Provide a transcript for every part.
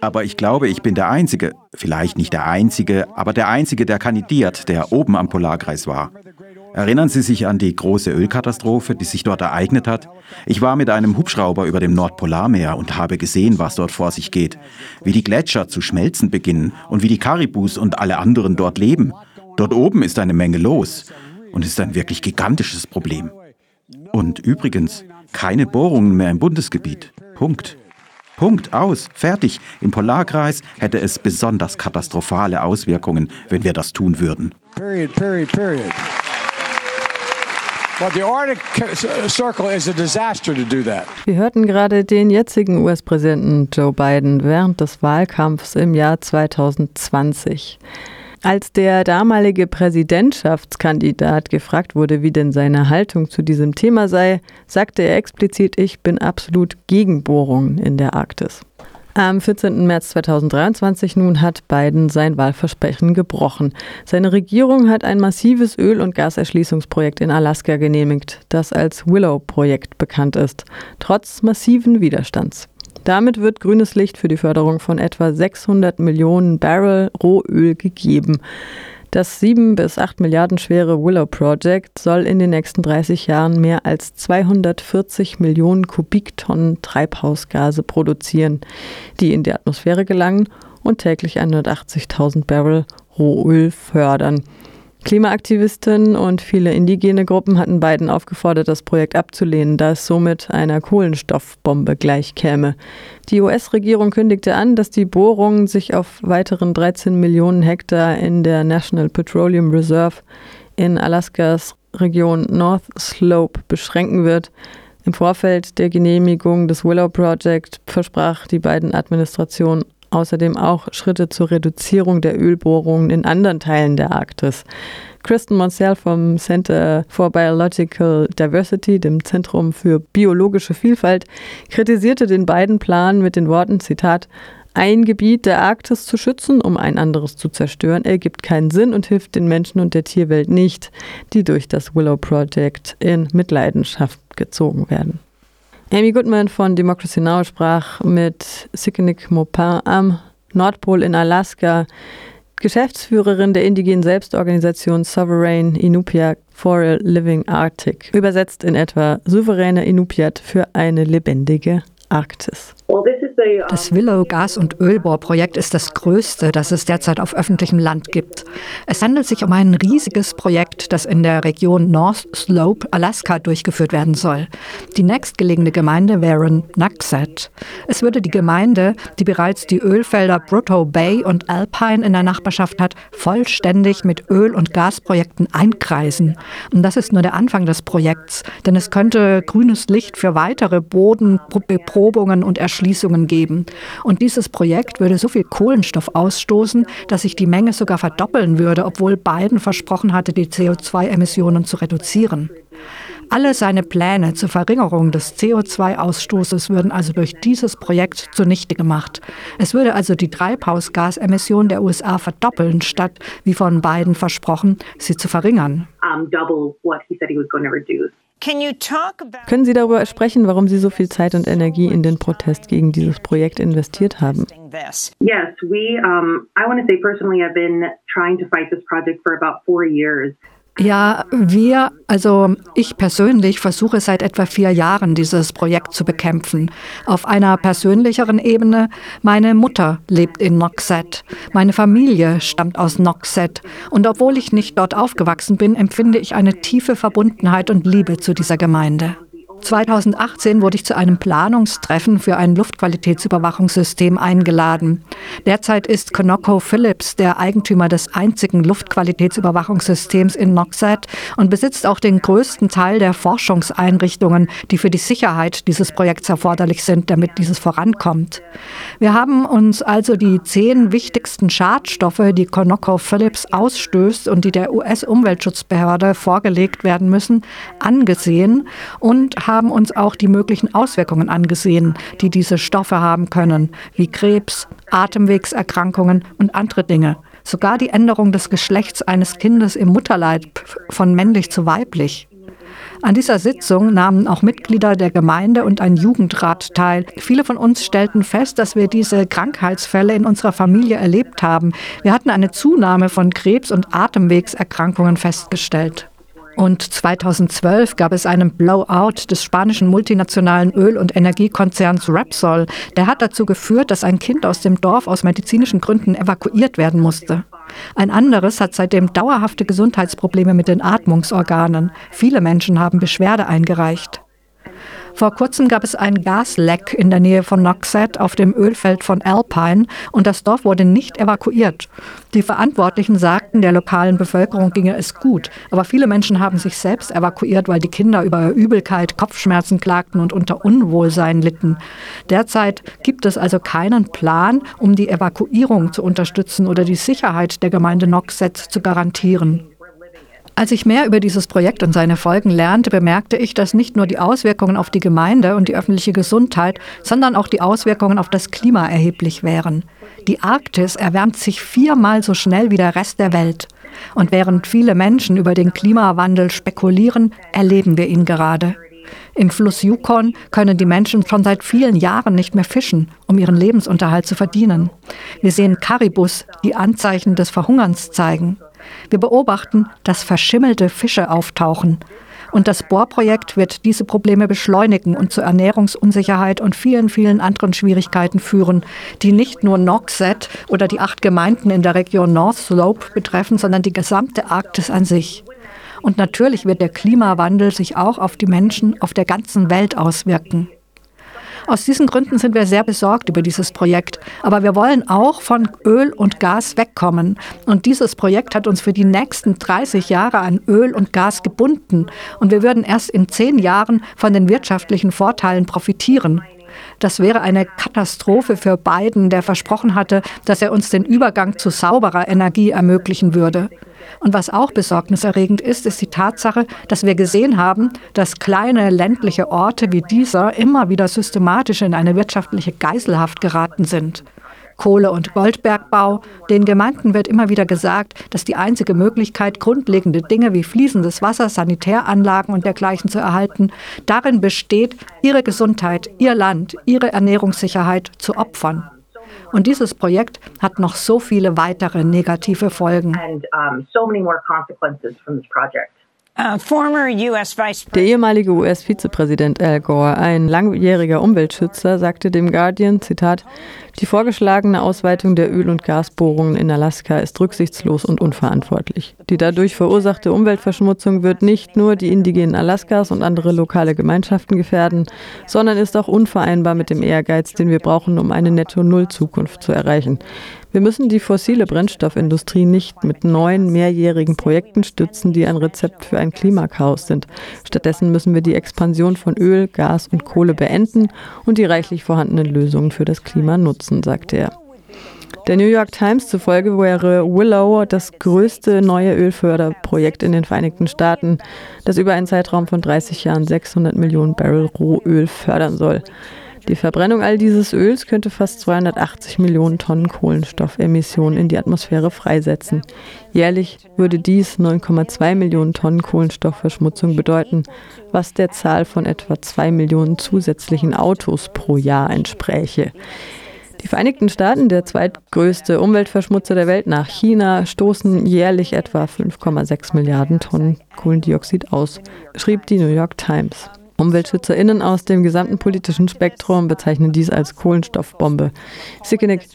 Aber ich glaube, ich bin der Einzige, vielleicht nicht der Einzige, aber der Einzige, der kandidiert, der oben am Polarkreis war. Erinnern Sie sich an die große Ölkatastrophe, die sich dort ereignet hat? Ich war mit einem Hubschrauber über dem Nordpolarmeer und habe gesehen, was dort vor sich geht. Wie die Gletscher zu schmelzen beginnen und wie die Karibus und alle anderen dort leben. Dort oben ist eine Menge los und ist ein wirklich gigantisches Problem. Und übrigens, keine Bohrungen mehr im Bundesgebiet. Punkt. Punkt, aus, fertig. Im Polarkreis hätte es besonders katastrophale Auswirkungen, wenn wir das tun würden. Period, period, period. Wir hörten gerade den jetzigen US-Präsidenten Joe Biden während des Wahlkampfs im Jahr 2020. Als der damalige Präsidentschaftskandidat gefragt wurde, wie denn seine Haltung zu diesem Thema sei, sagte er explizit, ich bin absolut gegen Bohrungen in der Arktis. Am 14. März 2023 nun hat Biden sein Wahlversprechen gebrochen. Seine Regierung hat ein massives Öl- und Gaserschließungsprojekt in Alaska genehmigt, das als Willow-Projekt bekannt ist, trotz massiven Widerstands. Damit wird grünes Licht für die Förderung von etwa 600 Millionen Barrel Rohöl gegeben. Das 7 bis 8 Milliarden schwere Willow Project soll in den nächsten 30 Jahren mehr als 240 Millionen Kubiktonnen Treibhausgase produzieren, die in die Atmosphäre gelangen und täglich 180.000 Barrel Rohöl fördern. Klimaaktivisten und viele indigene Gruppen hatten Biden aufgefordert, das Projekt abzulehnen, da es somit einer Kohlenstoffbombe gleichkäme. Die US-Regierung kündigte an, dass die Bohrung sich auf weiteren 13 Millionen Hektar in der National Petroleum Reserve in Alaskas Region North Slope beschränken wird. Im Vorfeld der Genehmigung des Willow Project versprach die beiden Administration außerdem auch Schritte zur Reduzierung der Ölbohrungen in anderen Teilen der Arktis. Kristen Monsell vom Center for Biological Diversity, dem Zentrum für biologische Vielfalt, kritisierte den beiden Plan mit den Worten, Zitat, ein Gebiet der Arktis zu schützen, um ein anderes zu zerstören, ergibt keinen Sinn und hilft den Menschen und der Tierwelt nicht, die durch das Willow Project in Mitleidenschaft gezogen werden. Amy Goodman von Democracy Now! sprach mit Sikenik Maupin am Nordpol in Alaska, Geschäftsführerin der indigenen Selbstorganisation Sovereign Inupiat for a Living Arctic, übersetzt in etwa souveräne Inupiat für eine lebendige Arktis. Das Willow Gas- und Ölbohrprojekt ist das größte, das es derzeit auf öffentlichem Land gibt. Es handelt sich um ein riesiges Projekt, das in der Region North Slope, Alaska, durchgeführt werden soll. Die nächstgelegene Gemeinde wäre Nuxet. Es würde die Gemeinde, die bereits die Ölfelder Brutto Bay und Alpine in der Nachbarschaft hat, vollständig mit Öl- und Gasprojekten einkreisen. Und das ist nur der Anfang des Projekts, denn es könnte grünes Licht für weitere Bodenbeprobungen und Erschließungen geben. Und dieses Projekt würde so viel Kohlenstoff ausstoßen, dass sich die Menge sogar verdoppeln würde, obwohl Biden versprochen hatte, die CO2-Emissionen zu reduzieren. Alle seine Pläne zur Verringerung des CO2-Ausstoßes würden also durch dieses Projekt zunichte gemacht. Es würde also die Treibhausgasemissionen der USA verdoppeln, statt, wie von Biden versprochen, sie zu verringern. Um, können Sie darüber sprechen, warum Sie so viel Zeit und Energie in den Protest gegen dieses Projekt investiert haben? Ja, wir, also ich persönlich versuche seit etwa vier Jahren dieses Projekt zu bekämpfen. Auf einer persönlicheren Ebene, meine Mutter lebt in Noxet, meine Familie stammt aus Noxet und obwohl ich nicht dort aufgewachsen bin, empfinde ich eine tiefe Verbundenheit und Liebe zu dieser Gemeinde. 2018 wurde ich zu einem Planungstreffen für ein Luftqualitätsüberwachungssystem eingeladen. Derzeit ist Conoco Phillips der Eigentümer des einzigen Luftqualitätsüberwachungssystems in Noxat und besitzt auch den größten Teil der Forschungseinrichtungen, die für die Sicherheit dieses Projekts erforderlich sind, damit dieses vorankommt. Wir haben uns also die zehn wichtigsten Schadstoffe, die Conoco Phillips ausstößt und die der US-Umweltschutzbehörde vorgelegt werden müssen, angesehen und haben haben uns auch die möglichen Auswirkungen angesehen, die diese Stoffe haben können, wie Krebs, Atemwegserkrankungen und andere Dinge. Sogar die Änderung des Geschlechts eines Kindes im Mutterleib von männlich zu weiblich. An dieser Sitzung nahmen auch Mitglieder der Gemeinde und ein Jugendrat teil. Viele von uns stellten fest, dass wir diese Krankheitsfälle in unserer Familie erlebt haben. Wir hatten eine Zunahme von Krebs- und Atemwegserkrankungen festgestellt. Und 2012 gab es einen Blowout des spanischen multinationalen Öl- und Energiekonzerns Repsol. Der hat dazu geführt, dass ein Kind aus dem Dorf aus medizinischen Gründen evakuiert werden musste. Ein anderes hat seitdem dauerhafte Gesundheitsprobleme mit den Atmungsorganen. Viele Menschen haben Beschwerde eingereicht. Vor kurzem gab es ein Gasleck in der Nähe von Noxet auf dem Ölfeld von Alpine und das Dorf wurde nicht evakuiert. Die Verantwortlichen sagten, der lokalen Bevölkerung ginge es gut, aber viele Menschen haben sich selbst evakuiert, weil die Kinder über Übelkeit, Kopfschmerzen klagten und unter Unwohlsein litten. Derzeit gibt es also keinen Plan, um die Evakuierung zu unterstützen oder die Sicherheit der Gemeinde Noxet zu garantieren. Als ich mehr über dieses Projekt und seine Folgen lernte, bemerkte ich, dass nicht nur die Auswirkungen auf die Gemeinde und die öffentliche Gesundheit, sondern auch die Auswirkungen auf das Klima erheblich wären. Die Arktis erwärmt sich viermal so schnell wie der Rest der Welt. Und während viele Menschen über den Klimawandel spekulieren, erleben wir ihn gerade. Im Fluss Yukon können die Menschen schon seit vielen Jahren nicht mehr fischen, um ihren Lebensunterhalt zu verdienen. Wir sehen Karibus, die Anzeichen des Verhungerns zeigen. Wir beobachten, dass verschimmelte Fische auftauchen. Und das Bohrprojekt wird diese Probleme beschleunigen und zu Ernährungsunsicherheit und vielen, vielen anderen Schwierigkeiten führen, die nicht nur Noxet oder die acht Gemeinden in der Region North Slope betreffen, sondern die gesamte Arktis an sich. Und natürlich wird der Klimawandel sich auch auf die Menschen auf der ganzen Welt auswirken. Aus diesen Gründen sind wir sehr besorgt über dieses Projekt. Aber wir wollen auch von Öl und Gas wegkommen. Und dieses Projekt hat uns für die nächsten 30 Jahre an Öl und Gas gebunden. Und wir würden erst in zehn Jahren von den wirtschaftlichen Vorteilen profitieren. Das wäre eine Katastrophe für Biden, der versprochen hatte, dass er uns den Übergang zu sauberer Energie ermöglichen würde. Und was auch besorgniserregend ist, ist die Tatsache, dass wir gesehen haben, dass kleine ländliche Orte wie dieser immer wieder systematisch in eine wirtschaftliche Geiselhaft geraten sind. Kohle- und Goldbergbau. Den Gemeinden wird immer wieder gesagt, dass die einzige Möglichkeit, grundlegende Dinge wie fließendes Wasser, Sanitäranlagen und dergleichen zu erhalten, darin besteht, ihre Gesundheit, ihr Land, ihre Ernährungssicherheit zu opfern. Und dieses Projekt hat noch so viele weitere negative Folgen. And, um, so Der ehemalige US-Vizepräsident Al Gore, ein langjähriger Umweltschützer, sagte dem Guardian, Zitat, die vorgeschlagene Ausweitung der Öl- und Gasbohrungen in Alaska ist rücksichtslos und unverantwortlich. Die dadurch verursachte Umweltverschmutzung wird nicht nur die indigenen Alaskas und andere lokale Gemeinschaften gefährden, sondern ist auch unvereinbar mit dem Ehrgeiz, den wir brauchen, um eine Netto-Null-Zukunft zu erreichen. Wir müssen die fossile Brennstoffindustrie nicht mit neuen mehrjährigen Projekten stützen, die ein Rezept für ein Klimakaos sind. Stattdessen müssen wir die Expansion von Öl, Gas und Kohle beenden und die reichlich vorhandenen Lösungen für das Klima nutzen, sagte er. Der New York Times zufolge wäre Willow das größte neue Ölförderprojekt in den Vereinigten Staaten, das über einen Zeitraum von 30 Jahren 600 Millionen Barrel Rohöl fördern soll. Die Verbrennung all dieses Öls könnte fast 280 Millionen Tonnen Kohlenstoffemissionen in die Atmosphäre freisetzen. Jährlich würde dies 9,2 Millionen Tonnen Kohlenstoffverschmutzung bedeuten, was der Zahl von etwa 2 Millionen zusätzlichen Autos pro Jahr entspräche. Die Vereinigten Staaten, der zweitgrößte Umweltverschmutzer der Welt nach China, stoßen jährlich etwa 5,6 Milliarden Tonnen Kohlendioxid aus, schrieb die New York Times. UmweltschützerInnen aus dem gesamten politischen Spektrum bezeichnen dies als Kohlenstoffbombe. Sickenig,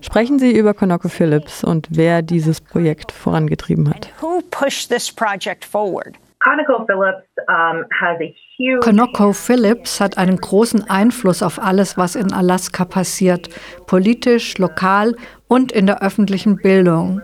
sprechen Sie über Konoko Phillips und wer dieses Projekt vorangetrieben hat. Who pushed this project forward? Konoko Phillips hat einen großen Einfluss auf alles, was in Alaska passiert, politisch, lokal und in der öffentlichen Bildung.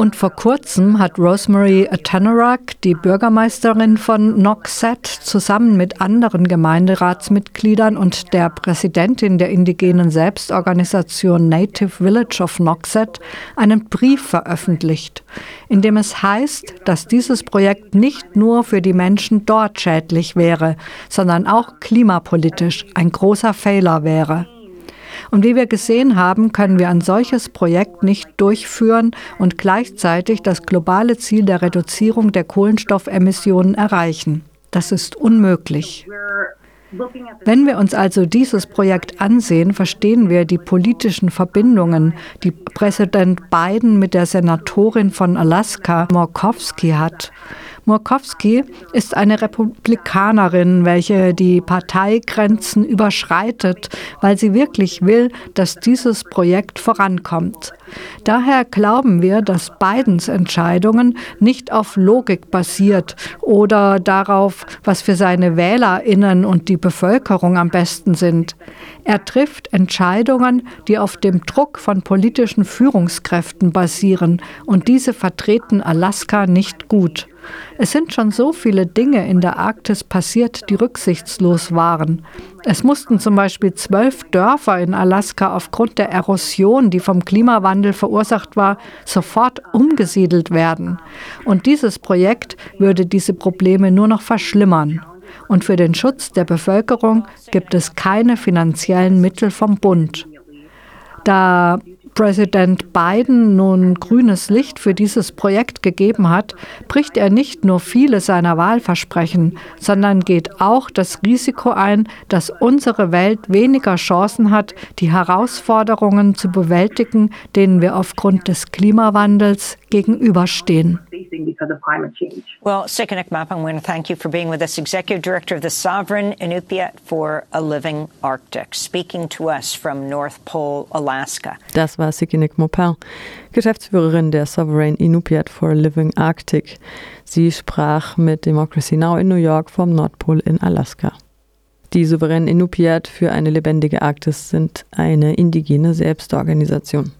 Und vor kurzem hat Rosemary Atanarak, die Bürgermeisterin von Noxet, zusammen mit anderen Gemeinderatsmitgliedern und der Präsidentin der indigenen Selbstorganisation Native Village of Noxet einen Brief veröffentlicht, in dem es heißt, dass dieses Projekt nicht nur für die Menschen dort schädlich wäre, sondern auch klimapolitisch ein großer Fehler wäre. Und wie wir gesehen haben, können wir ein solches Projekt nicht durchführen und gleichzeitig das globale Ziel der Reduzierung der Kohlenstoffemissionen erreichen. Das ist unmöglich. Wenn wir uns also dieses Projekt ansehen, verstehen wir die politischen Verbindungen, die Präsident Biden mit der Senatorin von Alaska, Murkowski, hat. Murkowski ist eine Republikanerin, welche die Parteigrenzen überschreitet, weil sie wirklich will, dass dieses Projekt vorankommt. Daher glauben wir, dass Bidens Entscheidungen nicht auf Logik basiert oder darauf, was für seine Wählerinnen und die Bevölkerung am besten sind. Er trifft Entscheidungen, die auf dem Druck von politischen Führungskräften basieren, und diese vertreten Alaska nicht gut. Es sind schon so viele Dinge in der Arktis passiert, die rücksichtslos waren. Es mussten zum Beispiel zwölf Dörfer in Alaska aufgrund der Erosion, die vom Klimawandel verursacht war, sofort umgesiedelt werden. Und dieses Projekt würde diese Probleme nur noch verschlimmern. Und für den Schutz der Bevölkerung gibt es keine finanziellen Mittel vom Bund. Da Präsident Biden nun grünes Licht für dieses Projekt gegeben hat, bricht er nicht nur viele seiner Wahlversprechen, sondern geht auch das Risiko ein, dass unsere Welt weniger Chancen hat, die Herausforderungen zu bewältigen, denen wir aufgrund des Klimawandels gegenüberstehen. Well, Sikanik Mapang, I want to thank you for being with us, Executive Director of the Sovereign Inupiat for a Living Arctic, speaking to us from North Pole, Alaska. Das war Sikinik Mopin, Geschäftsführerin der Sovereign Inupiat for Living Arctic. Sie sprach mit Democracy Now! in New York vom Nordpol in Alaska. Die souveränen Inupiat für eine lebendige Arktis sind eine indigene Selbstorganisation.